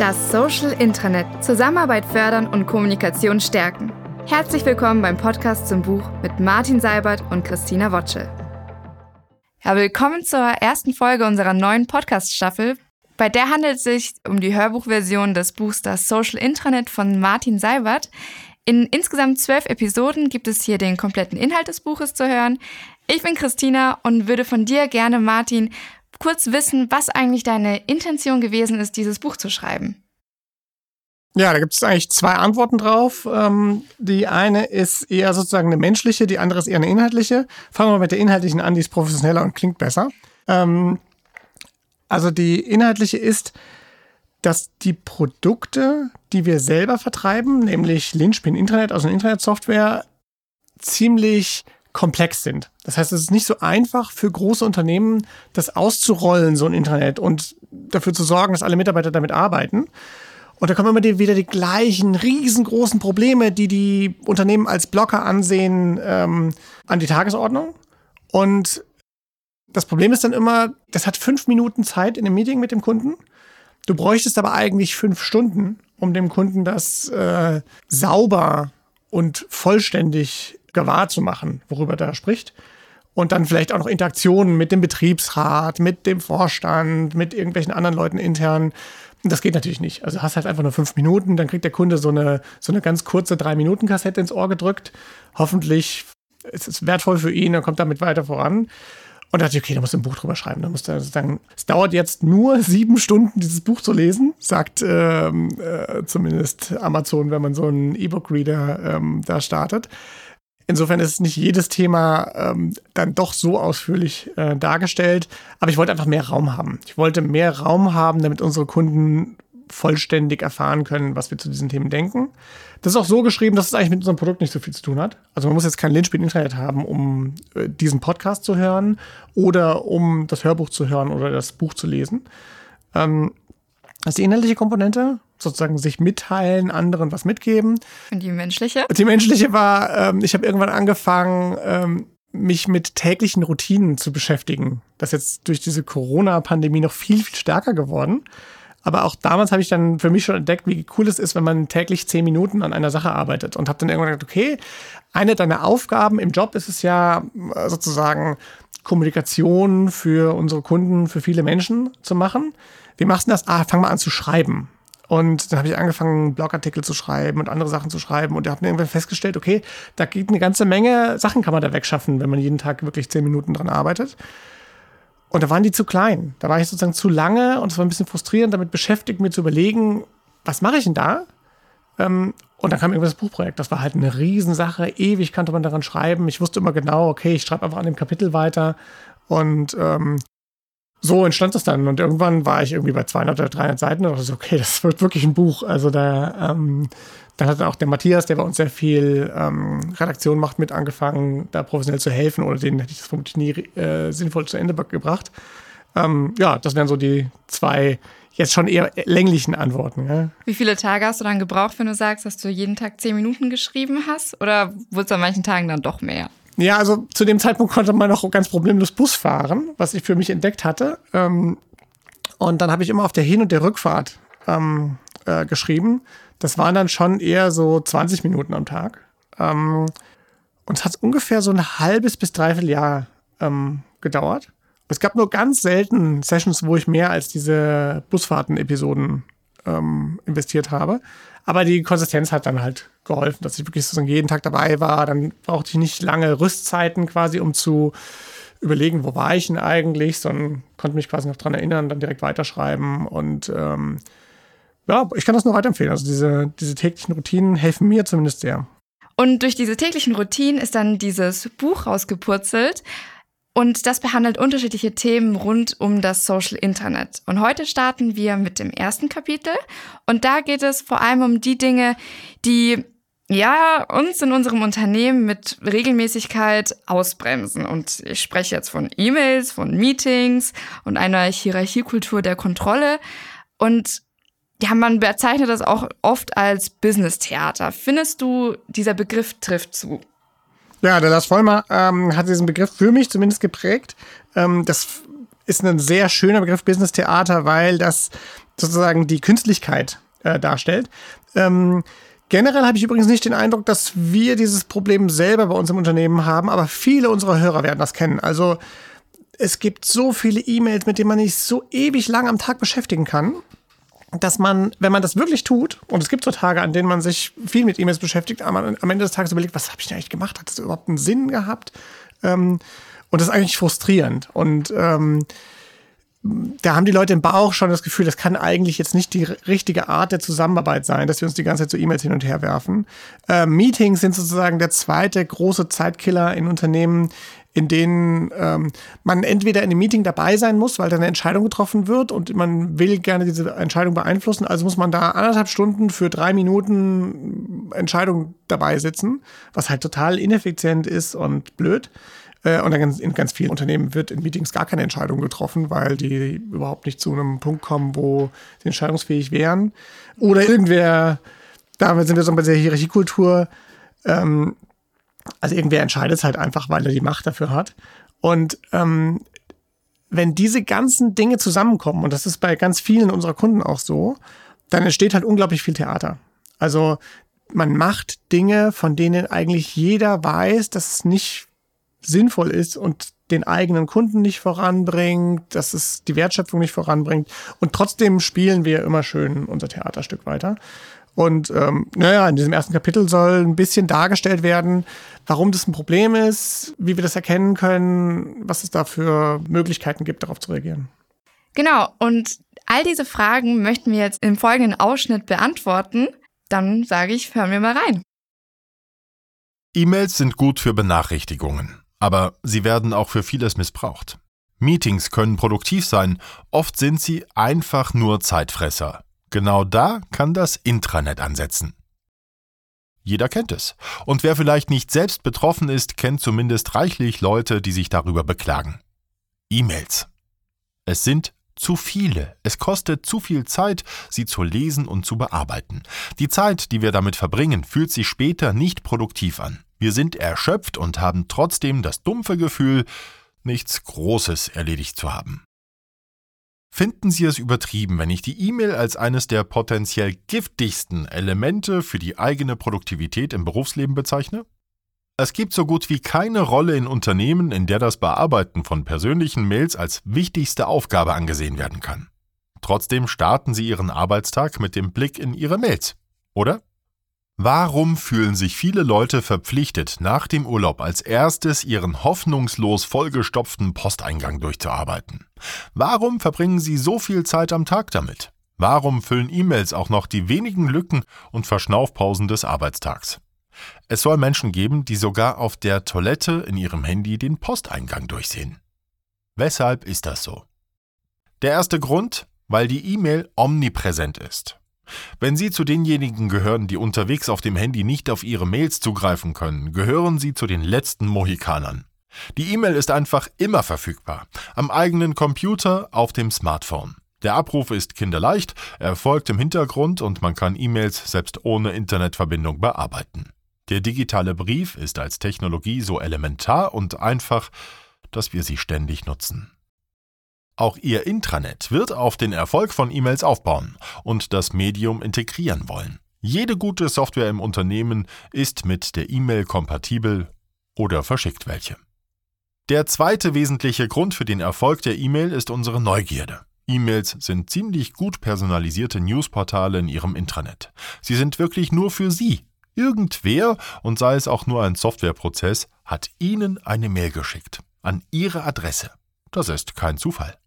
Das Social Intranet. Zusammenarbeit fördern und Kommunikation stärken. Herzlich willkommen beim Podcast zum Buch mit Martin Seibert und Christina Wotschel. Ja, willkommen zur ersten Folge unserer neuen Podcast-Staffel. Bei der handelt es sich um die Hörbuchversion des Buchs Das Social Intranet von Martin Seibert. In insgesamt zwölf Episoden gibt es hier den kompletten Inhalt des Buches zu hören. Ich bin Christina und würde von dir gerne, Martin, kurz wissen, was eigentlich deine Intention gewesen ist, dieses Buch zu schreiben. Ja, da gibt es eigentlich zwei Antworten drauf. Ähm, die eine ist eher sozusagen eine menschliche, die andere ist eher eine inhaltliche. Fangen wir mit der inhaltlichen an, die ist professioneller und klingt besser. Ähm, also die inhaltliche ist, dass die Produkte, die wir selber vertreiben, nämlich Linchpin Internet, also eine Internetsoftware, ziemlich komplex sind. Das heißt, es ist nicht so einfach für große Unternehmen, das auszurollen, so ein Internet und dafür zu sorgen, dass alle Mitarbeiter damit arbeiten. Und da kommen immer wieder die gleichen riesengroßen Probleme, die die Unternehmen als Blocker ansehen, ähm, an die Tagesordnung. Und das Problem ist dann immer, das hat fünf Minuten Zeit in einem Meeting mit dem Kunden. Du bräuchtest aber eigentlich fünf Stunden, um dem Kunden das äh, sauber und vollständig gewahr zu machen, worüber er spricht. Und dann vielleicht auch noch Interaktionen mit dem Betriebsrat, mit dem Vorstand, mit irgendwelchen anderen Leuten intern. Das geht natürlich nicht. Also hast halt einfach nur fünf Minuten, dann kriegt der Kunde so eine, so eine ganz kurze Drei-Minuten-Kassette ins Ohr gedrückt. Hoffentlich ist es wertvoll für ihn, er kommt damit weiter voran. Und da dachte ich, okay, da musst du ein Buch drüber schreiben. Da musst du sagen, es dauert jetzt nur sieben Stunden, dieses Buch zu lesen, sagt ähm, äh, zumindest Amazon, wenn man so einen E-Book-Reader ähm, da startet. Insofern ist nicht jedes Thema ähm, dann doch so ausführlich äh, dargestellt. Aber ich wollte einfach mehr Raum haben. Ich wollte mehr Raum haben, damit unsere Kunden vollständig erfahren können, was wir zu diesen Themen denken. Das ist auch so geschrieben, dass es eigentlich mit unserem Produkt nicht so viel zu tun hat. Also man muss jetzt kein Linspiel-Internet haben, um äh, diesen Podcast zu hören oder um das Hörbuch zu hören oder das Buch zu lesen. Ähm, das ist die inhaltliche Komponente sozusagen sich mitteilen, anderen was mitgeben. Und die menschliche? Die menschliche war, ähm, ich habe irgendwann angefangen, ähm, mich mit täglichen Routinen zu beschäftigen. Das ist jetzt durch diese Corona-Pandemie noch viel, viel stärker geworden. Aber auch damals habe ich dann für mich schon entdeckt, wie cool es ist, wenn man täglich zehn Minuten an einer Sache arbeitet. Und habe dann irgendwann gedacht, okay, eine deiner Aufgaben im Job ist es ja äh, sozusagen Kommunikation für unsere Kunden, für viele Menschen zu machen. Wie machst du das? Ah, fang mal an zu schreiben. Und dann habe ich angefangen, Blogartikel zu schreiben und andere Sachen zu schreiben. Und da habe mir irgendwann festgestellt, okay, da geht eine ganze Menge Sachen kann man da wegschaffen, wenn man jeden Tag wirklich zehn Minuten dran arbeitet. Und da waren die zu klein. Da war ich sozusagen zu lange und es war ein bisschen frustrierend, damit beschäftigt, mir zu überlegen, was mache ich denn da? Ähm, und dann kam irgendwas das Buchprojekt. Das war halt eine Riesensache. Ewig konnte man daran schreiben. Ich wusste immer genau, okay, ich schreibe einfach an dem Kapitel weiter. Und ähm, so entstand das dann. Und irgendwann war ich irgendwie bei 200 oder 300 Seiten und so, okay, das wird wirklich ein Buch. Also da, ähm, dann hat auch der Matthias, der bei uns sehr viel ähm, Redaktion macht, mit angefangen, da professionell zu helfen. Oder den hätte ich das vermutlich nie äh, sinnvoll zu Ende gebracht. Ähm, ja, das wären so die zwei jetzt schon eher länglichen Antworten. Ja. Wie viele Tage hast du dann gebraucht, wenn du sagst, dass du jeden Tag zehn Minuten geschrieben hast? Oder wurde es an manchen Tagen dann doch mehr? Ja, also zu dem Zeitpunkt konnte man noch ganz problemlos Bus fahren, was ich für mich entdeckt hatte. Ähm, und dann habe ich immer auf der Hin- und der Rückfahrt ähm, äh, geschrieben. Das waren dann schon eher so 20 Minuten am Tag. Ähm, und es hat ungefähr so ein halbes bis dreiviertel Jahr ähm, gedauert. Es gab nur ganz selten Sessions, wo ich mehr als diese Busfahrten-Episoden ähm, investiert habe. Aber die Konsistenz hat dann halt geholfen, dass ich wirklich sozusagen jeden Tag dabei war. Dann brauchte ich nicht lange Rüstzeiten quasi, um zu überlegen, wo war ich denn eigentlich, sondern konnte mich quasi noch dran erinnern, dann direkt weiterschreiben. Und ähm, ja, ich kann das nur weiterempfehlen. Also diese, diese täglichen Routinen helfen mir zumindest sehr. Und durch diese täglichen Routinen ist dann dieses Buch rausgepurzelt. Und das behandelt unterschiedliche Themen rund um das Social Internet. Und heute starten wir mit dem ersten Kapitel. Und da geht es vor allem um die Dinge, die ja, uns in unserem Unternehmen mit Regelmäßigkeit ausbremsen. Und ich spreche jetzt von E-Mails, von Meetings und einer Hierarchiekultur der Kontrolle. Und ja, man bezeichnet das auch oft als Business-Theater. Findest du, dieser Begriff trifft zu? Ja, der Lars Vollmer ähm, hat diesen Begriff für mich zumindest geprägt. Ähm, das ist ein sehr schöner Begriff Business Theater, weil das sozusagen die Künstlichkeit äh, darstellt. Ähm, generell habe ich übrigens nicht den Eindruck, dass wir dieses Problem selber bei uns im Unternehmen haben, aber viele unserer Hörer werden das kennen. Also es gibt so viele E-Mails, mit denen man sich so ewig lang am Tag beschäftigen kann dass man, wenn man das wirklich tut, und es gibt so Tage, an denen man sich viel mit E-Mails beschäftigt, aber am Ende des Tages überlegt, was habe ich denn eigentlich gemacht? Hat das überhaupt einen Sinn gehabt? Ähm, und das ist eigentlich frustrierend. Und ähm, da haben die Leute im Bauch schon das Gefühl, das kann eigentlich jetzt nicht die richtige Art der Zusammenarbeit sein, dass wir uns die ganze Zeit so E-Mails hin und her werfen. Äh, Meetings sind sozusagen der zweite große Zeitkiller in Unternehmen, in denen ähm, man entweder in einem Meeting dabei sein muss, weil da eine Entscheidung getroffen wird und man will gerne diese Entscheidung beeinflussen. Also muss man da anderthalb Stunden für drei Minuten Entscheidung dabei sitzen, was halt total ineffizient ist und blöd. Äh, und in ganz vielen Unternehmen wird in Meetings gar keine Entscheidung getroffen, weil die überhaupt nicht zu einem Punkt kommen, wo sie entscheidungsfähig wären. Oder irgendwer, damit sind wir so bei der Hierarchiekultur, ähm, also irgendwer entscheidet es halt einfach, weil er die Macht dafür hat. Und ähm, wenn diese ganzen Dinge zusammenkommen, und das ist bei ganz vielen unserer Kunden auch so, dann entsteht halt unglaublich viel Theater. Also man macht Dinge, von denen eigentlich jeder weiß, dass es nicht sinnvoll ist und den eigenen Kunden nicht voranbringt, dass es die Wertschöpfung nicht voranbringt. Und trotzdem spielen wir immer schön unser Theaterstück weiter. Und ähm, naja, in diesem ersten Kapitel soll ein bisschen dargestellt werden, warum das ein Problem ist, wie wir das erkennen können, was es da für Möglichkeiten gibt, darauf zu reagieren. Genau, und all diese Fragen möchten wir jetzt im folgenden Ausschnitt beantworten. Dann sage ich, hören wir mal rein. E-Mails sind gut für Benachrichtigungen, aber sie werden auch für vieles missbraucht. Meetings können produktiv sein, oft sind sie einfach nur Zeitfresser. Genau da kann das Intranet ansetzen. Jeder kennt es. Und wer vielleicht nicht selbst betroffen ist, kennt zumindest reichlich Leute, die sich darüber beklagen. E-Mails. Es sind zu viele. Es kostet zu viel Zeit, sie zu lesen und zu bearbeiten. Die Zeit, die wir damit verbringen, fühlt sich später nicht produktiv an. Wir sind erschöpft und haben trotzdem das dumpfe Gefühl, nichts Großes erledigt zu haben. Finden Sie es übertrieben, wenn ich die E-Mail als eines der potenziell giftigsten Elemente für die eigene Produktivität im Berufsleben bezeichne? Es gibt so gut wie keine Rolle in Unternehmen, in der das Bearbeiten von persönlichen Mails als wichtigste Aufgabe angesehen werden kann. Trotzdem starten Sie Ihren Arbeitstag mit dem Blick in Ihre Mails, oder? Warum fühlen sich viele Leute verpflichtet, nach dem Urlaub als erstes ihren hoffnungslos vollgestopften Posteingang durchzuarbeiten? Warum verbringen sie so viel Zeit am Tag damit? Warum füllen E-Mails auch noch die wenigen Lücken und Verschnaufpausen des Arbeitstags? Es soll Menschen geben, die sogar auf der Toilette in ihrem Handy den Posteingang durchsehen. Weshalb ist das so? Der erste Grund, weil die E-Mail omnipräsent ist. Wenn Sie zu denjenigen gehören, die unterwegs auf dem Handy nicht auf Ihre Mails zugreifen können, gehören Sie zu den letzten Mohikanern. Die E-Mail ist einfach immer verfügbar. Am eigenen Computer, auf dem Smartphone. Der Abruf ist kinderleicht, erfolgt im Hintergrund und man kann E-Mails selbst ohne Internetverbindung bearbeiten. Der digitale Brief ist als Technologie so elementar und einfach, dass wir sie ständig nutzen. Auch Ihr Intranet wird auf den Erfolg von E-Mails aufbauen und das Medium integrieren wollen. Jede gute Software im Unternehmen ist mit der E-Mail kompatibel oder verschickt welche. Der zweite wesentliche Grund für den Erfolg der E-Mail ist unsere Neugierde. E-Mails sind ziemlich gut personalisierte Newsportale in Ihrem Intranet. Sie sind wirklich nur für Sie. Irgendwer, und sei es auch nur ein Softwareprozess, hat Ihnen eine Mail geschickt. An Ihre Adresse. Das ist kein Zufall.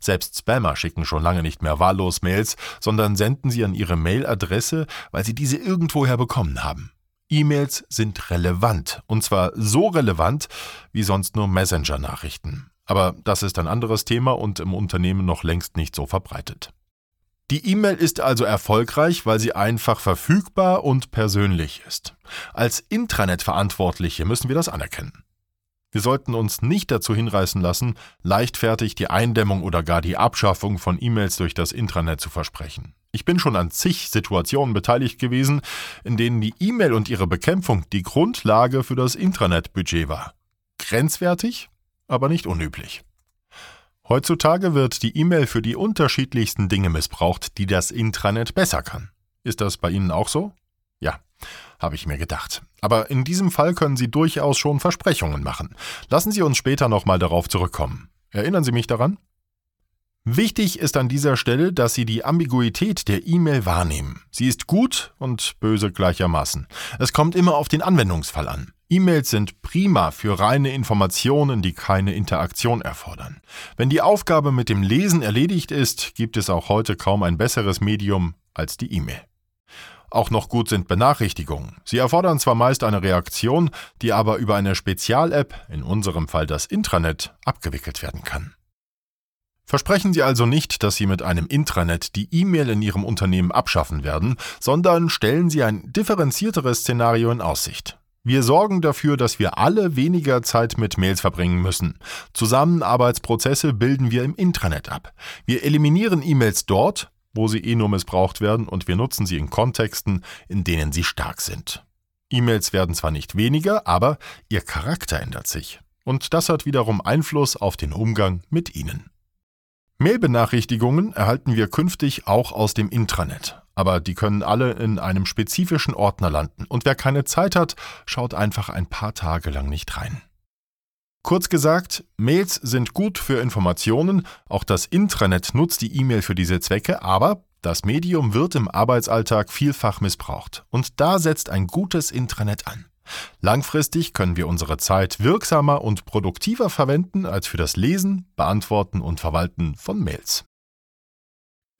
Selbst Spammer schicken schon lange nicht mehr wahllos Mails, sondern senden sie an ihre Mailadresse, weil sie diese irgendwoher bekommen haben. E-Mails sind relevant, und zwar so relevant wie sonst nur Messenger-Nachrichten. Aber das ist ein anderes Thema und im Unternehmen noch längst nicht so verbreitet. Die E-Mail ist also erfolgreich, weil sie einfach verfügbar und persönlich ist. Als Intranet-Verantwortliche müssen wir das anerkennen. Wir sollten uns nicht dazu hinreißen lassen, leichtfertig die Eindämmung oder gar die Abschaffung von E-Mails durch das Intranet zu versprechen. Ich bin schon an zig Situationen beteiligt gewesen, in denen die E-Mail und ihre Bekämpfung die Grundlage für das Intranet-Budget war. Grenzwertig, aber nicht unüblich. Heutzutage wird die E-Mail für die unterschiedlichsten Dinge missbraucht, die das Intranet besser kann. Ist das bei Ihnen auch so? Ja, habe ich mir gedacht. Aber in diesem Fall können Sie durchaus schon Versprechungen machen. Lassen Sie uns später nochmal darauf zurückkommen. Erinnern Sie mich daran? Wichtig ist an dieser Stelle, dass Sie die Ambiguität der E-Mail wahrnehmen. Sie ist gut und böse gleichermaßen. Es kommt immer auf den Anwendungsfall an. E-Mails sind prima für reine Informationen, die keine Interaktion erfordern. Wenn die Aufgabe mit dem Lesen erledigt ist, gibt es auch heute kaum ein besseres Medium als die E-Mail. Auch noch gut sind Benachrichtigungen. Sie erfordern zwar meist eine Reaktion, die aber über eine Spezial-App, in unserem Fall das Intranet, abgewickelt werden kann. Versprechen Sie also nicht, dass Sie mit einem Intranet die E-Mail in Ihrem Unternehmen abschaffen werden, sondern stellen Sie ein differenzierteres Szenario in Aussicht. Wir sorgen dafür, dass wir alle weniger Zeit mit Mails verbringen müssen. Zusammenarbeitsprozesse bilden wir im Intranet ab. Wir eliminieren E-Mails dort, wo sie eh nur missbraucht werden, und wir nutzen sie in Kontexten, in denen sie stark sind. E-Mails werden zwar nicht weniger, aber ihr Charakter ändert sich. Und das hat wiederum Einfluss auf den Umgang mit ihnen. Mail-Benachrichtigungen erhalten wir künftig auch aus dem Intranet, aber die können alle in einem spezifischen Ordner landen und wer keine Zeit hat, schaut einfach ein paar Tage lang nicht rein. Kurz gesagt, Mails sind gut für Informationen, auch das Intranet nutzt die E-Mail für diese Zwecke, aber das Medium wird im Arbeitsalltag vielfach missbraucht und da setzt ein gutes Intranet an. Langfristig können wir unsere Zeit wirksamer und produktiver verwenden als für das Lesen, Beantworten und Verwalten von Mails.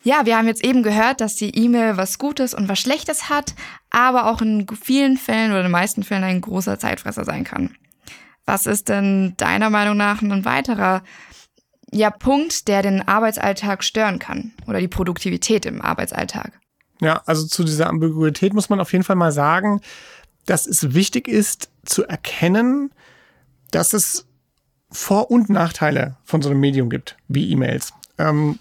Ja, wir haben jetzt eben gehört, dass die E-Mail was Gutes und was Schlechtes hat, aber auch in vielen Fällen oder in den meisten Fällen ein großer Zeitfresser sein kann. Was ist denn deiner Meinung nach ein weiterer ja, Punkt, der den Arbeitsalltag stören kann oder die Produktivität im Arbeitsalltag? Ja, also zu dieser Ambiguität muss man auf jeden Fall mal sagen, dass es wichtig ist zu erkennen, dass es Vor- und Nachteile von so einem Medium gibt, wie E-Mails. Ähm,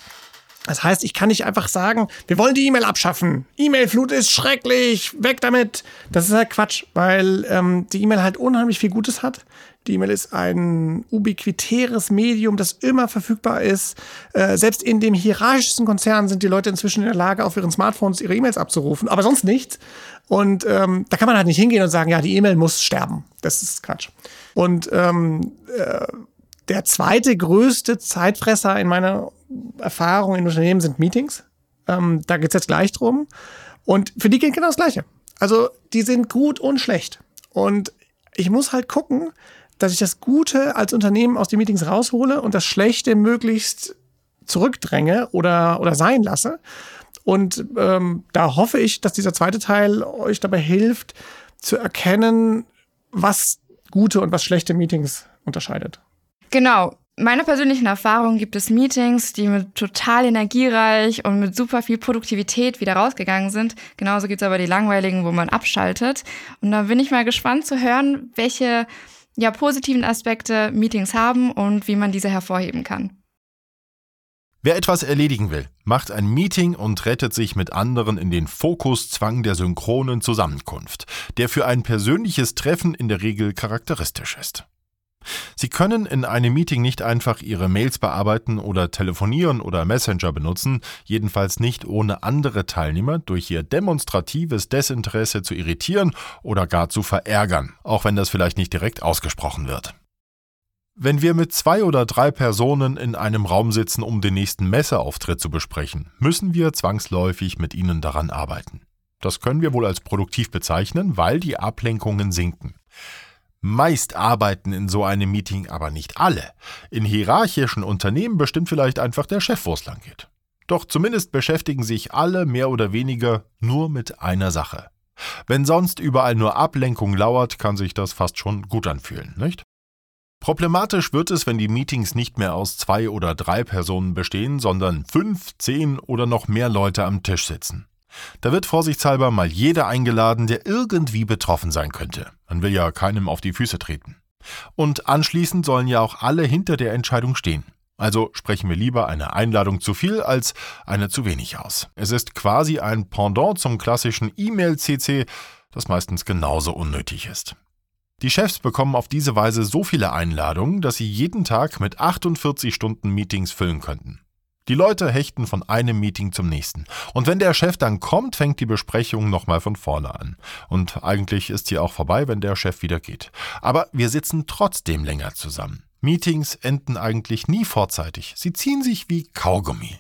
das heißt, ich kann nicht einfach sagen, wir wollen die E-Mail abschaffen. E-Mail-Flut ist schrecklich, weg damit. Das ist halt Quatsch, weil ähm, die E-Mail halt unheimlich viel Gutes hat. Die E-Mail ist ein ubiquitäres Medium, das immer verfügbar ist. Äh, selbst in dem hierarchischsten Konzern sind die Leute inzwischen in der Lage, auf ihren Smartphones ihre E-Mails abzurufen, aber sonst nichts. Und ähm, da kann man halt nicht hingehen und sagen, ja, die E-Mail muss sterben. Das ist Quatsch. Und ähm, äh, der zweite größte Zeitfresser in meiner Erfahrung in Unternehmen sind Meetings. Ähm, da geht's jetzt gleich drum. Und für die gilt genau das Gleiche. Also die sind gut und schlecht. Und ich muss halt gucken, dass ich das Gute als Unternehmen aus den Meetings raushole und das Schlechte möglichst zurückdränge oder, oder sein lasse. Und ähm, da hoffe ich, dass dieser zweite Teil euch dabei hilft, zu erkennen, was gute und was schlechte Meetings unterscheidet. Genau. Meiner persönlichen Erfahrung gibt es Meetings, die mit total energiereich und mit super viel Produktivität wieder rausgegangen sind. Genauso gibt es aber die langweiligen, wo man abschaltet. Und da bin ich mal gespannt zu hören, welche ja, positiven Aspekte Meetings haben und wie man diese hervorheben kann. Wer etwas erledigen will, macht ein Meeting und rettet sich mit anderen in den Fokuszwang der synchronen Zusammenkunft, der für ein persönliches Treffen in der Regel charakteristisch ist. Sie können in einem Meeting nicht einfach Ihre Mails bearbeiten oder telefonieren oder Messenger benutzen, jedenfalls nicht ohne andere Teilnehmer durch ihr demonstratives Desinteresse zu irritieren oder gar zu verärgern, auch wenn das vielleicht nicht direkt ausgesprochen wird. Wenn wir mit zwei oder drei Personen in einem Raum sitzen, um den nächsten Messeauftritt zu besprechen, müssen wir zwangsläufig mit ihnen daran arbeiten. Das können wir wohl als produktiv bezeichnen, weil die Ablenkungen sinken. Meist arbeiten in so einem Meeting aber nicht alle. In hierarchischen Unternehmen bestimmt vielleicht einfach der Chef, wo es lang geht. Doch zumindest beschäftigen sich alle mehr oder weniger nur mit einer Sache. Wenn sonst überall nur Ablenkung lauert, kann sich das fast schon gut anfühlen, nicht? Problematisch wird es, wenn die Meetings nicht mehr aus zwei oder drei Personen bestehen, sondern fünf, zehn oder noch mehr Leute am Tisch sitzen. Da wird vorsichtshalber mal jeder eingeladen, der irgendwie betroffen sein könnte. Man will ja keinem auf die Füße treten. Und anschließend sollen ja auch alle hinter der Entscheidung stehen. Also sprechen wir lieber eine Einladung zu viel als eine zu wenig aus. Es ist quasi ein Pendant zum klassischen E-Mail-CC, das meistens genauso unnötig ist. Die Chefs bekommen auf diese Weise so viele Einladungen, dass sie jeden Tag mit 48 Stunden Meetings füllen könnten. Die Leute hechten von einem Meeting zum nächsten. Und wenn der Chef dann kommt, fängt die Besprechung nochmal von vorne an. Und eigentlich ist sie auch vorbei, wenn der Chef wieder geht. Aber wir sitzen trotzdem länger zusammen. Meetings enden eigentlich nie vorzeitig. Sie ziehen sich wie Kaugummi.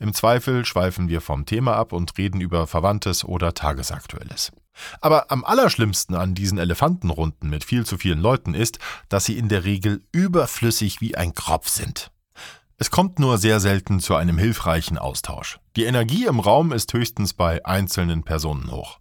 Im Zweifel schweifen wir vom Thema ab und reden über Verwandtes oder Tagesaktuelles. Aber am allerschlimmsten an diesen Elefantenrunden mit viel zu vielen Leuten ist, dass sie in der Regel überflüssig wie ein Kropf sind. Es kommt nur sehr selten zu einem hilfreichen Austausch. Die Energie im Raum ist höchstens bei einzelnen Personen hoch.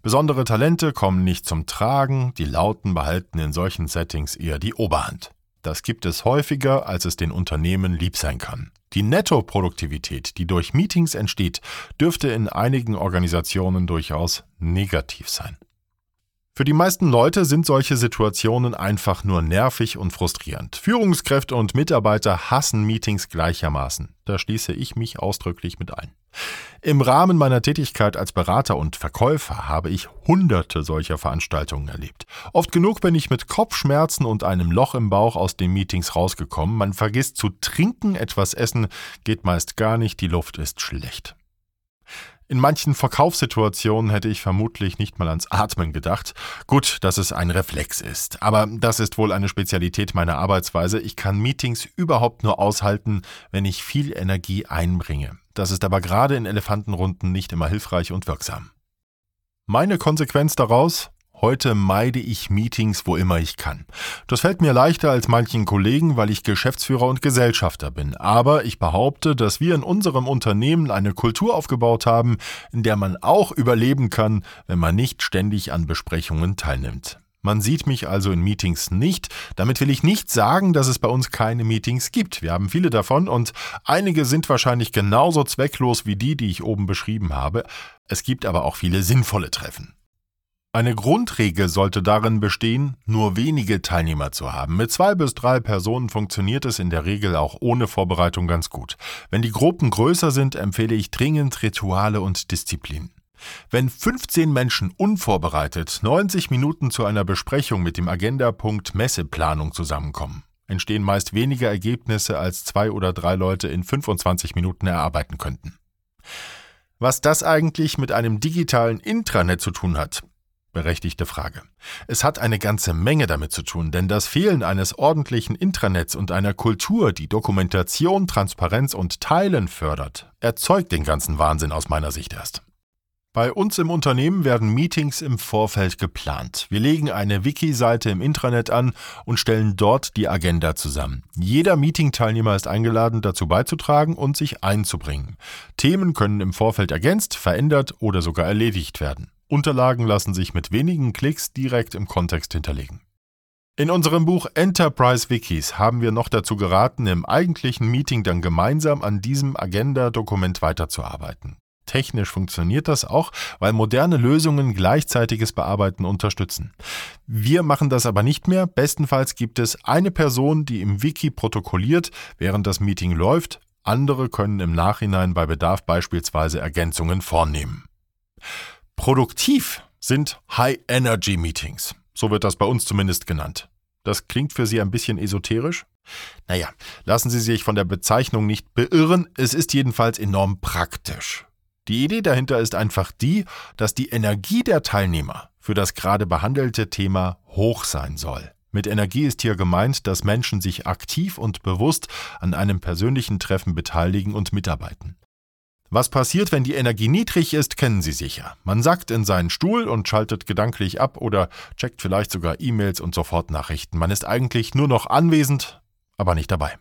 Besondere Talente kommen nicht zum Tragen, die Lauten behalten in solchen Settings eher die Oberhand. Das gibt es häufiger, als es den Unternehmen lieb sein kann. Die Nettoproduktivität, die durch Meetings entsteht, dürfte in einigen Organisationen durchaus negativ sein. Für die meisten Leute sind solche Situationen einfach nur nervig und frustrierend. Führungskräfte und Mitarbeiter hassen Meetings gleichermaßen. Da schließe ich mich ausdrücklich mit ein. Im Rahmen meiner Tätigkeit als Berater und Verkäufer habe ich hunderte solcher Veranstaltungen erlebt. Oft genug bin ich mit Kopfschmerzen und einem Loch im Bauch aus den Meetings rausgekommen. Man vergisst zu trinken, etwas essen geht meist gar nicht, die Luft ist schlecht. In manchen Verkaufssituationen hätte ich vermutlich nicht mal ans Atmen gedacht. Gut, dass es ein Reflex ist, aber das ist wohl eine Spezialität meiner Arbeitsweise. Ich kann Meetings überhaupt nur aushalten, wenn ich viel Energie einbringe. Das ist aber gerade in Elefantenrunden nicht immer hilfreich und wirksam. Meine Konsequenz daraus? Heute meide ich Meetings, wo immer ich kann. Das fällt mir leichter als manchen Kollegen, weil ich Geschäftsführer und Gesellschafter bin. Aber ich behaupte, dass wir in unserem Unternehmen eine Kultur aufgebaut haben, in der man auch überleben kann, wenn man nicht ständig an Besprechungen teilnimmt. Man sieht mich also in Meetings nicht. Damit will ich nicht sagen, dass es bei uns keine Meetings gibt. Wir haben viele davon und einige sind wahrscheinlich genauso zwecklos wie die, die ich oben beschrieben habe. Es gibt aber auch viele sinnvolle Treffen. Eine Grundregel sollte darin bestehen, nur wenige Teilnehmer zu haben. Mit zwei bis drei Personen funktioniert es in der Regel auch ohne Vorbereitung ganz gut. Wenn die Gruppen größer sind, empfehle ich dringend Rituale und Disziplin. Wenn 15 Menschen unvorbereitet 90 Minuten zu einer Besprechung mit dem Agendapunkt Messeplanung zusammenkommen, entstehen meist weniger Ergebnisse, als zwei oder drei Leute in 25 Minuten erarbeiten könnten. Was das eigentlich mit einem digitalen Intranet zu tun hat, Berechtigte Frage. Es hat eine ganze Menge damit zu tun, denn das Fehlen eines ordentlichen Intranets und einer Kultur, die Dokumentation, Transparenz und Teilen fördert, erzeugt den ganzen Wahnsinn aus meiner Sicht erst. Bei uns im Unternehmen werden Meetings im Vorfeld geplant. Wir legen eine Wiki-Seite im Intranet an und stellen dort die Agenda zusammen. Jeder Meeting-Teilnehmer ist eingeladen, dazu beizutragen und sich einzubringen. Themen können im Vorfeld ergänzt, verändert oder sogar erledigt werden. Unterlagen lassen sich mit wenigen Klicks direkt im Kontext hinterlegen. In unserem Buch Enterprise Wikis haben wir noch dazu geraten, im eigentlichen Meeting dann gemeinsam an diesem Agenda-Dokument weiterzuarbeiten. Technisch funktioniert das auch, weil moderne Lösungen gleichzeitiges Bearbeiten unterstützen. Wir machen das aber nicht mehr. Bestenfalls gibt es eine Person, die im Wiki protokolliert, während das Meeting läuft. Andere können im Nachhinein bei Bedarf beispielsweise Ergänzungen vornehmen. Produktiv sind High-Energy-Meetings. So wird das bei uns zumindest genannt. Das klingt für Sie ein bisschen esoterisch? Naja, lassen Sie sich von der Bezeichnung nicht beirren, es ist jedenfalls enorm praktisch. Die Idee dahinter ist einfach die, dass die Energie der Teilnehmer für das gerade behandelte Thema hoch sein soll. Mit Energie ist hier gemeint, dass Menschen sich aktiv und bewusst an einem persönlichen Treffen beteiligen und mitarbeiten. Was passiert, wenn die Energie niedrig ist, kennen Sie sicher. Man sackt in seinen Stuhl und schaltet gedanklich ab oder checkt vielleicht sogar E-Mails und Sofortnachrichten. Man ist eigentlich nur noch anwesend, aber nicht dabei.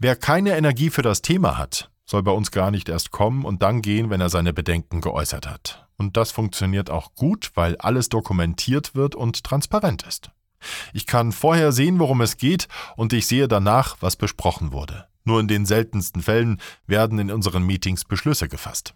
Wer keine Energie für das Thema hat, soll bei uns gar nicht erst kommen und dann gehen, wenn er seine Bedenken geäußert hat. Und das funktioniert auch gut, weil alles dokumentiert wird und transparent ist. Ich kann vorher sehen, worum es geht, und ich sehe danach, was besprochen wurde. Nur in den seltensten Fällen werden in unseren Meetings Beschlüsse gefasst.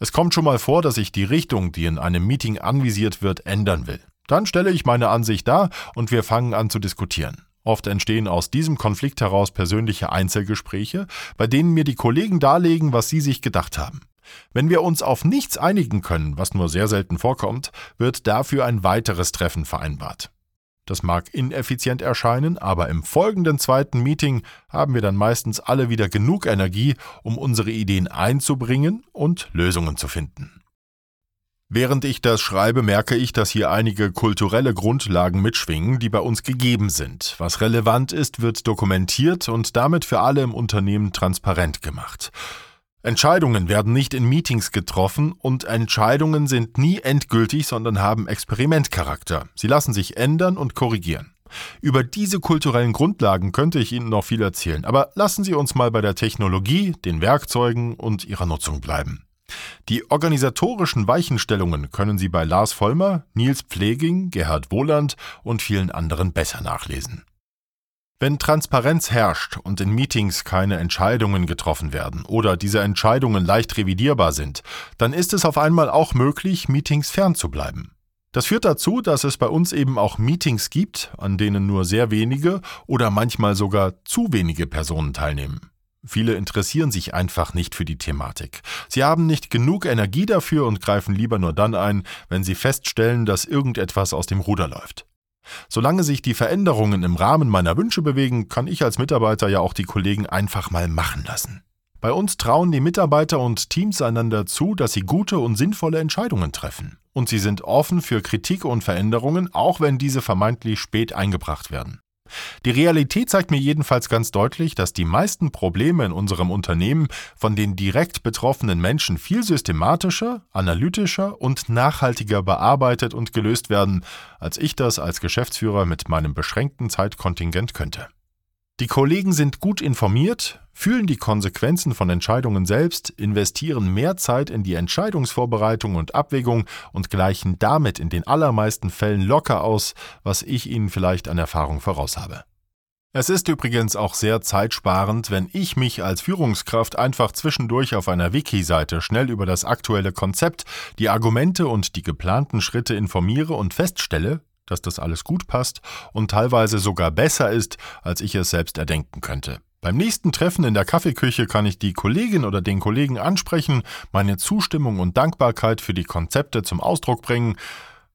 Es kommt schon mal vor, dass ich die Richtung, die in einem Meeting anvisiert wird, ändern will. Dann stelle ich meine Ansicht dar und wir fangen an zu diskutieren. Oft entstehen aus diesem Konflikt heraus persönliche Einzelgespräche, bei denen mir die Kollegen darlegen, was sie sich gedacht haben. Wenn wir uns auf nichts einigen können, was nur sehr selten vorkommt, wird dafür ein weiteres Treffen vereinbart. Das mag ineffizient erscheinen, aber im folgenden zweiten Meeting haben wir dann meistens alle wieder genug Energie, um unsere Ideen einzubringen und Lösungen zu finden. Während ich das schreibe, merke ich, dass hier einige kulturelle Grundlagen mitschwingen, die bei uns gegeben sind. Was relevant ist, wird dokumentiert und damit für alle im Unternehmen transparent gemacht. Entscheidungen werden nicht in Meetings getroffen und Entscheidungen sind nie endgültig, sondern haben Experimentcharakter. Sie lassen sich ändern und korrigieren. Über diese kulturellen Grundlagen könnte ich Ihnen noch viel erzählen, aber lassen Sie uns mal bei der Technologie, den Werkzeugen und ihrer Nutzung bleiben. Die organisatorischen Weichenstellungen können Sie bei Lars Vollmer, Nils Pfleging, Gerhard Wohland und vielen anderen besser nachlesen. Wenn Transparenz herrscht und in Meetings keine Entscheidungen getroffen werden oder diese Entscheidungen leicht revidierbar sind, dann ist es auf einmal auch möglich, Meetings fernzubleiben. Das führt dazu, dass es bei uns eben auch Meetings gibt, an denen nur sehr wenige oder manchmal sogar zu wenige Personen teilnehmen. Viele interessieren sich einfach nicht für die Thematik. Sie haben nicht genug Energie dafür und greifen lieber nur dann ein, wenn sie feststellen, dass irgendetwas aus dem Ruder läuft. Solange sich die Veränderungen im Rahmen meiner Wünsche bewegen, kann ich als Mitarbeiter ja auch die Kollegen einfach mal machen lassen. Bei uns trauen die Mitarbeiter und Teams einander zu, dass sie gute und sinnvolle Entscheidungen treffen. Und sie sind offen für Kritik und Veränderungen, auch wenn diese vermeintlich spät eingebracht werden. Die Realität zeigt mir jedenfalls ganz deutlich, dass die meisten Probleme in unserem Unternehmen von den direkt betroffenen Menschen viel systematischer, analytischer und nachhaltiger bearbeitet und gelöst werden, als ich das als Geschäftsführer mit meinem beschränkten Zeitkontingent könnte. Die Kollegen sind gut informiert, fühlen die Konsequenzen von Entscheidungen selbst, investieren mehr Zeit in die Entscheidungsvorbereitung und Abwägung und gleichen damit in den allermeisten Fällen locker aus, was ich ihnen vielleicht an Erfahrung voraus habe. Es ist übrigens auch sehr zeitsparend, wenn ich mich als Führungskraft einfach zwischendurch auf einer Wiki-Seite schnell über das aktuelle Konzept, die Argumente und die geplanten Schritte informiere und feststelle, dass das alles gut passt und teilweise sogar besser ist, als ich es selbst erdenken könnte. Beim nächsten Treffen in der Kaffeeküche kann ich die Kollegin oder den Kollegen ansprechen, meine Zustimmung und Dankbarkeit für die Konzepte zum Ausdruck bringen,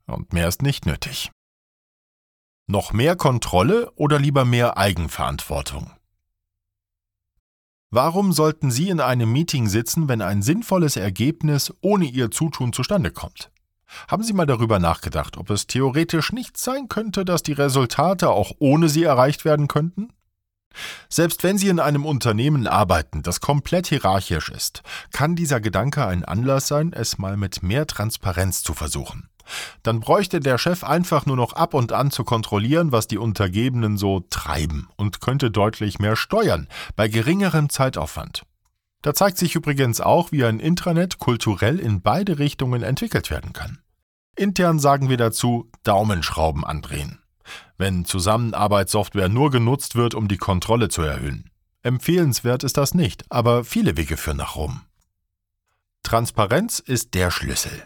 und mehr ist nicht nötig. Noch mehr Kontrolle oder lieber mehr Eigenverantwortung? Warum sollten Sie in einem Meeting sitzen, wenn ein sinnvolles Ergebnis ohne Ihr Zutun zustande kommt? Haben Sie mal darüber nachgedacht, ob es theoretisch nicht sein könnte, dass die Resultate auch ohne Sie erreicht werden könnten? Selbst wenn Sie in einem Unternehmen arbeiten, das komplett hierarchisch ist, kann dieser Gedanke ein Anlass sein, es mal mit mehr Transparenz zu versuchen. Dann bräuchte der Chef einfach nur noch ab und an zu kontrollieren, was die Untergebenen so treiben und könnte deutlich mehr steuern, bei geringerem Zeitaufwand. Da zeigt sich übrigens auch, wie ein Intranet kulturell in beide Richtungen entwickelt werden kann. Intern sagen wir dazu Daumenschrauben andrehen. Wenn Zusammenarbeitssoftware nur genutzt wird, um die Kontrolle zu erhöhen. Empfehlenswert ist das nicht, aber viele Wege führen nach Rom. Transparenz ist der Schlüssel.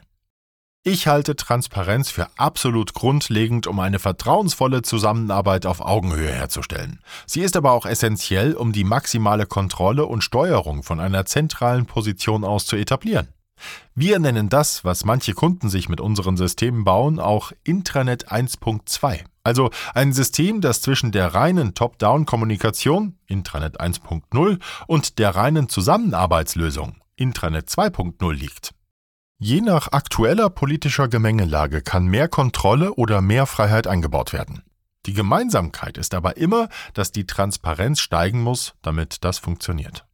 Ich halte Transparenz für absolut grundlegend, um eine vertrauensvolle Zusammenarbeit auf Augenhöhe herzustellen. Sie ist aber auch essentiell, um die maximale Kontrolle und Steuerung von einer zentralen Position aus zu etablieren. Wir nennen das, was manche Kunden sich mit unseren Systemen bauen, auch Intranet 1.2. Also ein System, das zwischen der reinen Top-Down-Kommunikation, Intranet 1.0, und der reinen Zusammenarbeitslösung, Intranet 2.0 liegt. Je nach aktueller politischer Gemengelage kann mehr Kontrolle oder mehr Freiheit eingebaut werden. Die Gemeinsamkeit ist aber immer, dass die Transparenz steigen muss, damit das funktioniert.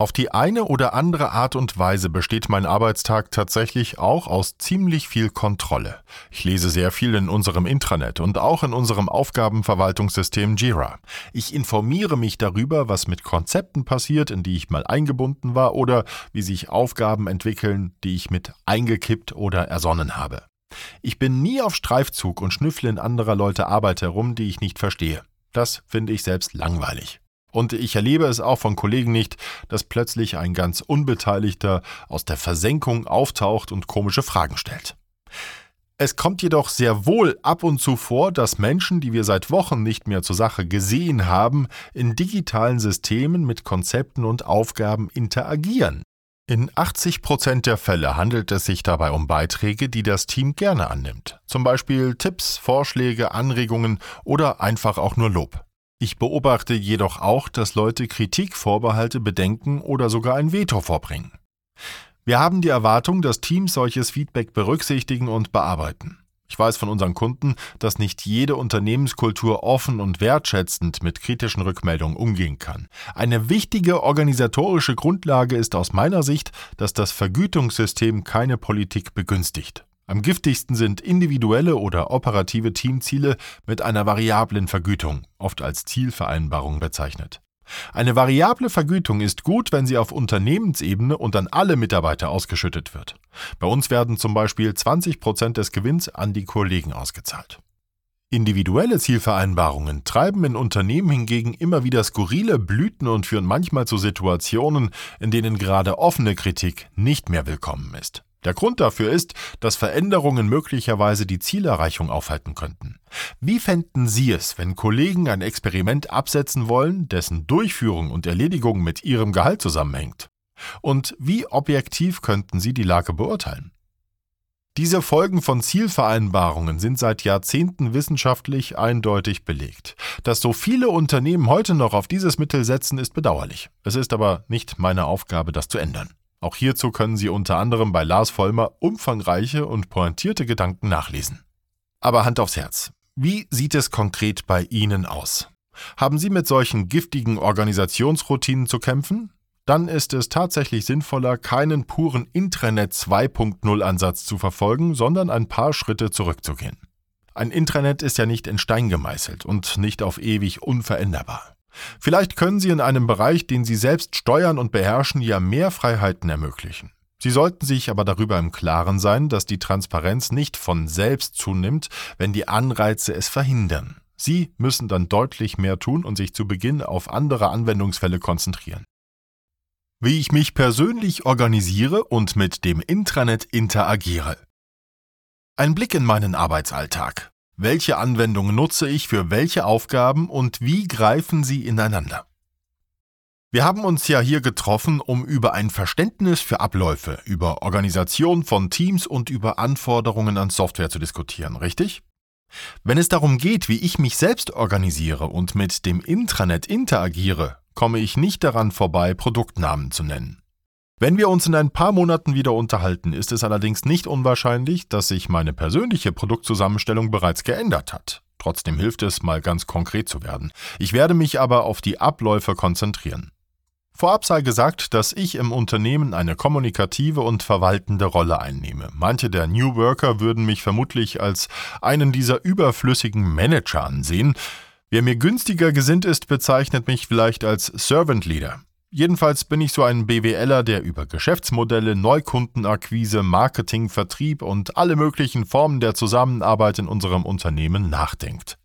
Auf die eine oder andere Art und Weise besteht mein Arbeitstag tatsächlich auch aus ziemlich viel Kontrolle. Ich lese sehr viel in unserem Intranet und auch in unserem Aufgabenverwaltungssystem Jira. Ich informiere mich darüber, was mit Konzepten passiert, in die ich mal eingebunden war oder wie sich Aufgaben entwickeln, die ich mit eingekippt oder ersonnen habe. Ich bin nie auf Streifzug und schnüffle in anderer Leute Arbeit herum, die ich nicht verstehe. Das finde ich selbst langweilig. Und ich erlebe es auch von Kollegen nicht, dass plötzlich ein ganz Unbeteiligter aus der Versenkung auftaucht und komische Fragen stellt. Es kommt jedoch sehr wohl ab und zu vor, dass Menschen, die wir seit Wochen nicht mehr zur Sache gesehen haben, in digitalen Systemen mit Konzepten und Aufgaben interagieren. In 80 Prozent der Fälle handelt es sich dabei um Beiträge, die das Team gerne annimmt. Zum Beispiel Tipps, Vorschläge, Anregungen oder einfach auch nur Lob. Ich beobachte jedoch auch, dass Leute Kritik, Vorbehalte, Bedenken oder sogar ein Veto vorbringen. Wir haben die Erwartung, dass Teams solches Feedback berücksichtigen und bearbeiten. Ich weiß von unseren Kunden, dass nicht jede Unternehmenskultur offen und wertschätzend mit kritischen Rückmeldungen umgehen kann. Eine wichtige organisatorische Grundlage ist aus meiner Sicht, dass das Vergütungssystem keine Politik begünstigt. Am giftigsten sind individuelle oder operative Teamziele mit einer variablen Vergütung, oft als Zielvereinbarung bezeichnet. Eine variable Vergütung ist gut, wenn sie auf Unternehmensebene und an alle Mitarbeiter ausgeschüttet wird. Bei uns werden zum Beispiel 20 Prozent des Gewinns an die Kollegen ausgezahlt. Individuelle Zielvereinbarungen treiben in Unternehmen hingegen immer wieder skurrile Blüten und führen manchmal zu Situationen, in denen gerade offene Kritik nicht mehr willkommen ist. Der Grund dafür ist, dass Veränderungen möglicherweise die Zielerreichung aufhalten könnten. Wie fänden Sie es, wenn Kollegen ein Experiment absetzen wollen, dessen Durchführung und Erledigung mit ihrem Gehalt zusammenhängt? Und wie objektiv könnten Sie die Lage beurteilen? Diese Folgen von Zielvereinbarungen sind seit Jahrzehnten wissenschaftlich eindeutig belegt. Dass so viele Unternehmen heute noch auf dieses Mittel setzen, ist bedauerlich. Es ist aber nicht meine Aufgabe, das zu ändern. Auch hierzu können Sie unter anderem bei Lars Vollmer umfangreiche und pointierte Gedanken nachlesen. Aber Hand aufs Herz. Wie sieht es konkret bei Ihnen aus? Haben Sie mit solchen giftigen Organisationsroutinen zu kämpfen? Dann ist es tatsächlich sinnvoller, keinen puren Intranet 2.0 Ansatz zu verfolgen, sondern ein paar Schritte zurückzugehen. Ein Intranet ist ja nicht in Stein gemeißelt und nicht auf ewig unveränderbar. Vielleicht können Sie in einem Bereich, den Sie selbst steuern und beherrschen, ja mehr Freiheiten ermöglichen. Sie sollten sich aber darüber im Klaren sein, dass die Transparenz nicht von selbst zunimmt, wenn die Anreize es verhindern. Sie müssen dann deutlich mehr tun und sich zu Beginn auf andere Anwendungsfälle konzentrieren. Wie ich mich persönlich organisiere und mit dem Intranet interagiere. Ein Blick in meinen Arbeitsalltag. Welche Anwendungen nutze ich für welche Aufgaben und wie greifen sie ineinander? Wir haben uns ja hier getroffen, um über ein Verständnis für Abläufe, über Organisation von Teams und über Anforderungen an Software zu diskutieren, richtig? Wenn es darum geht, wie ich mich selbst organisiere und mit dem Intranet interagiere, komme ich nicht daran vorbei, Produktnamen zu nennen. Wenn wir uns in ein paar Monaten wieder unterhalten, ist es allerdings nicht unwahrscheinlich, dass sich meine persönliche Produktzusammenstellung bereits geändert hat. Trotzdem hilft es, mal ganz konkret zu werden. Ich werde mich aber auf die Abläufe konzentrieren. Vorab sei gesagt, dass ich im Unternehmen eine kommunikative und verwaltende Rolle einnehme. Manche der New Worker würden mich vermutlich als einen dieser überflüssigen Manager ansehen. Wer mir günstiger gesinnt ist, bezeichnet mich vielleicht als Servant Leader. Jedenfalls bin ich so ein BWLer, der über Geschäftsmodelle, Neukundenakquise, Marketing, Vertrieb und alle möglichen Formen der Zusammenarbeit in unserem Unternehmen nachdenkt.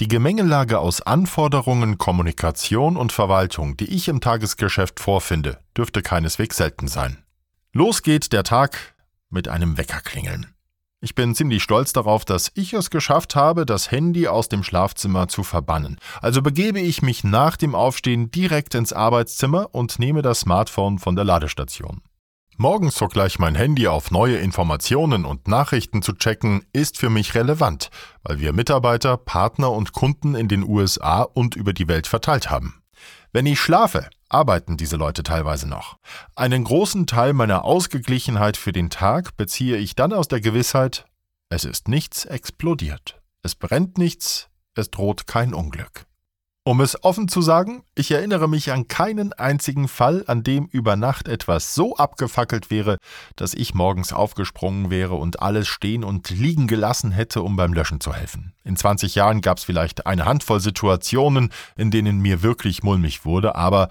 Die Gemengelage aus Anforderungen, Kommunikation und Verwaltung, die ich im Tagesgeschäft vorfinde, dürfte keineswegs selten sein. Los geht der Tag mit einem Weckerklingeln. Ich bin ziemlich stolz darauf, dass ich es geschafft habe, das Handy aus dem Schlafzimmer zu verbannen. Also begebe ich mich nach dem Aufstehen direkt ins Arbeitszimmer und nehme das Smartphone von der Ladestation. Morgens sogleich mein Handy auf neue Informationen und Nachrichten zu checken, ist für mich relevant, weil wir Mitarbeiter, Partner und Kunden in den USA und über die Welt verteilt haben. Wenn ich schlafe, arbeiten diese Leute teilweise noch. Einen großen Teil meiner Ausgeglichenheit für den Tag beziehe ich dann aus der Gewissheit, es ist nichts explodiert, es brennt nichts, es droht kein Unglück. Um es offen zu sagen, ich erinnere mich an keinen einzigen Fall, an dem über Nacht etwas so abgefackelt wäre, dass ich morgens aufgesprungen wäre und alles stehen und liegen gelassen hätte, um beim Löschen zu helfen. In 20 Jahren gab es vielleicht eine Handvoll Situationen, in denen mir wirklich mulmig wurde, aber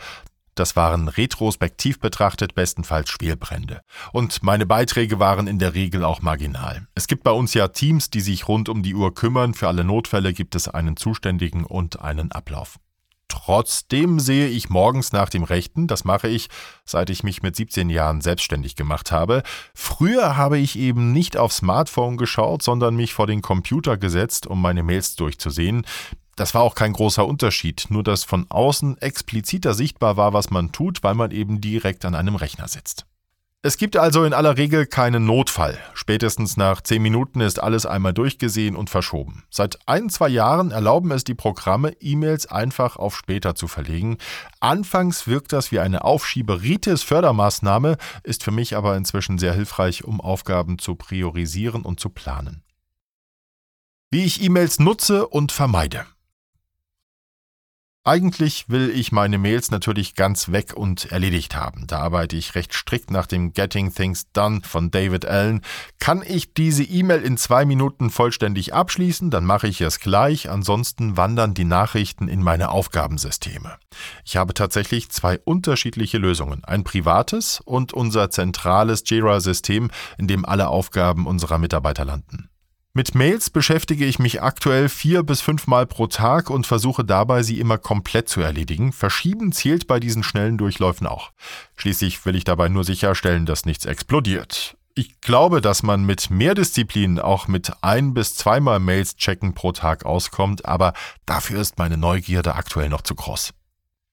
das waren retrospektiv betrachtet bestenfalls Schwelbrände. Und meine Beiträge waren in der Regel auch marginal. Es gibt bei uns ja Teams, die sich rund um die Uhr kümmern. Für alle Notfälle gibt es einen Zuständigen und einen Ablauf. Trotzdem sehe ich morgens nach dem Rechten, das mache ich, seit ich mich mit 17 Jahren selbstständig gemacht habe. Früher habe ich eben nicht aufs Smartphone geschaut, sondern mich vor den Computer gesetzt, um meine Mails durchzusehen. Das war auch kein großer Unterschied, nur dass von außen expliziter sichtbar war, was man tut, weil man eben direkt an einem Rechner sitzt. Es gibt also in aller Regel keinen Notfall. Spätestens nach 10 Minuten ist alles einmal durchgesehen und verschoben. Seit ein, zwei Jahren erlauben es die Programme, E-Mails einfach auf später zu verlegen. Anfangs wirkt das wie eine Aufschieberitis-Fördermaßnahme, ist für mich aber inzwischen sehr hilfreich, um Aufgaben zu priorisieren und zu planen. Wie ich E-Mails nutze und vermeide. Eigentlich will ich meine Mails natürlich ganz weg und erledigt haben. Da arbeite ich recht strikt nach dem Getting Things Done von David Allen. Kann ich diese E-Mail in zwei Minuten vollständig abschließen, dann mache ich es gleich, ansonsten wandern die Nachrichten in meine Aufgabensysteme. Ich habe tatsächlich zwei unterschiedliche Lösungen. Ein privates und unser zentrales Jira-System, in dem alle Aufgaben unserer Mitarbeiter landen. Mit Mails beschäftige ich mich aktuell vier bis fünfmal pro Tag und versuche dabei, sie immer komplett zu erledigen. Verschieben zählt bei diesen schnellen Durchläufen auch. Schließlich will ich dabei nur sicherstellen, dass nichts explodiert. Ich glaube, dass man mit mehr Disziplin auch mit ein bis zweimal Mails checken pro Tag auskommt, aber dafür ist meine Neugierde aktuell noch zu groß.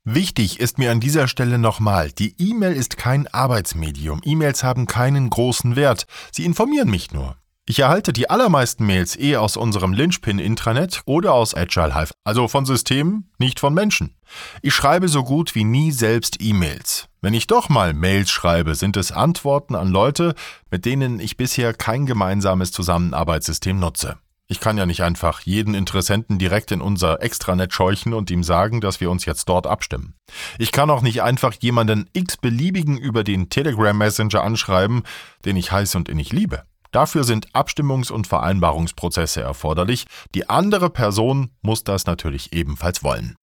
Wichtig ist mir an dieser Stelle nochmal, die E-Mail ist kein Arbeitsmedium. E-Mails haben keinen großen Wert. Sie informieren mich nur. Ich erhalte die allermeisten Mails eh aus unserem Linchpin-Intranet oder aus Agile Hive, also von Systemen, nicht von Menschen. Ich schreibe so gut wie nie selbst E-Mails. Wenn ich doch mal Mails schreibe, sind es Antworten an Leute, mit denen ich bisher kein gemeinsames Zusammenarbeitssystem nutze. Ich kann ja nicht einfach jeden Interessenten direkt in unser Extranet scheuchen und ihm sagen, dass wir uns jetzt dort abstimmen. Ich kann auch nicht einfach jemanden x-beliebigen über den Telegram Messenger anschreiben, den ich heiß und innig liebe. Dafür sind Abstimmungs- und Vereinbarungsprozesse erforderlich. Die andere Person muss das natürlich ebenfalls wollen.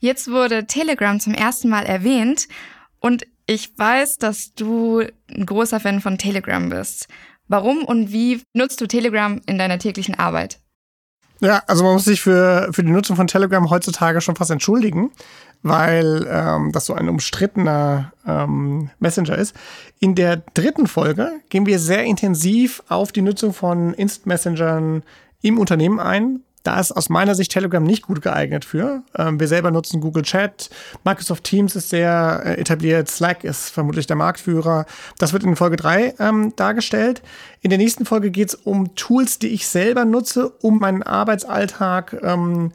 Jetzt wurde Telegram zum ersten Mal erwähnt und ich weiß, dass du ein großer Fan von Telegram bist. Warum und wie nutzt du Telegram in deiner täglichen Arbeit? Ja, also man muss sich für, für die Nutzung von Telegram heutzutage schon fast entschuldigen, weil ähm, das so ein umstrittener ähm, Messenger ist. In der dritten Folge gehen wir sehr intensiv auf die Nutzung von Instant Messengern im Unternehmen ein. Da ist aus meiner Sicht Telegram nicht gut geeignet für. Ähm, wir selber nutzen Google Chat, Microsoft Teams ist sehr äh, etabliert, Slack ist vermutlich der Marktführer. Das wird in Folge 3 ähm, dargestellt. In der nächsten Folge geht es um Tools, die ich selber nutze, um meinen Arbeitsalltag ähm,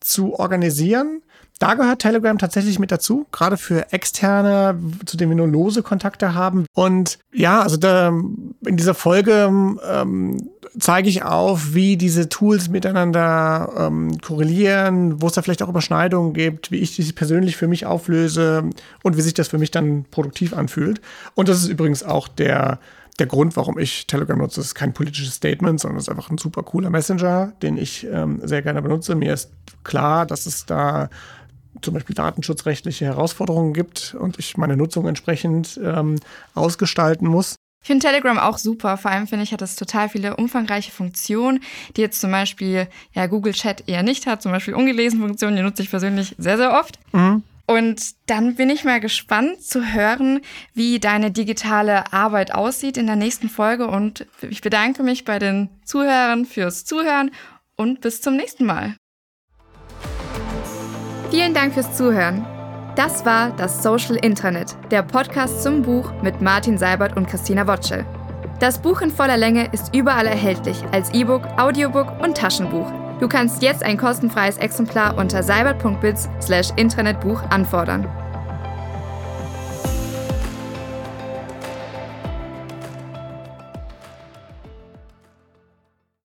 zu organisieren. Da gehört Telegram tatsächlich mit dazu, gerade für Externe, zu denen wir nur lose Kontakte haben. Und ja, also da, in dieser Folge ähm, zeige ich auf, wie diese Tools miteinander ähm, korrelieren, wo es da vielleicht auch Überschneidungen gibt, wie ich die persönlich für mich auflöse und wie sich das für mich dann produktiv anfühlt. Und das ist übrigens auch der der Grund, warum ich Telegram nutze, ist kein politisches Statement, sondern es ist einfach ein super cooler Messenger, den ich ähm, sehr gerne benutze. Mir ist klar, dass es da zum Beispiel datenschutzrechtliche Herausforderungen gibt und ich meine Nutzung entsprechend ähm, ausgestalten muss. Ich finde Telegram auch super. Vor allem finde ich, hat es total viele umfangreiche Funktionen, die jetzt zum Beispiel ja, Google Chat eher nicht hat. Zum Beispiel ungelesen Funktionen, die nutze ich persönlich sehr, sehr oft. Mhm. Und dann bin ich mal gespannt zu hören, wie deine digitale Arbeit aussieht in der nächsten Folge. Und ich bedanke mich bei den Zuhörern fürs Zuhören und bis zum nächsten Mal. Vielen Dank fürs Zuhören. Das war das Social Intranet, der Podcast zum Buch mit Martin Seibert und Christina Wotschel. Das Buch in voller Länge ist überall erhältlich als E-Book, Audiobook und Taschenbuch. Du kannst jetzt ein kostenfreies Exemplar unter seibert.biz/intranetbuch anfordern.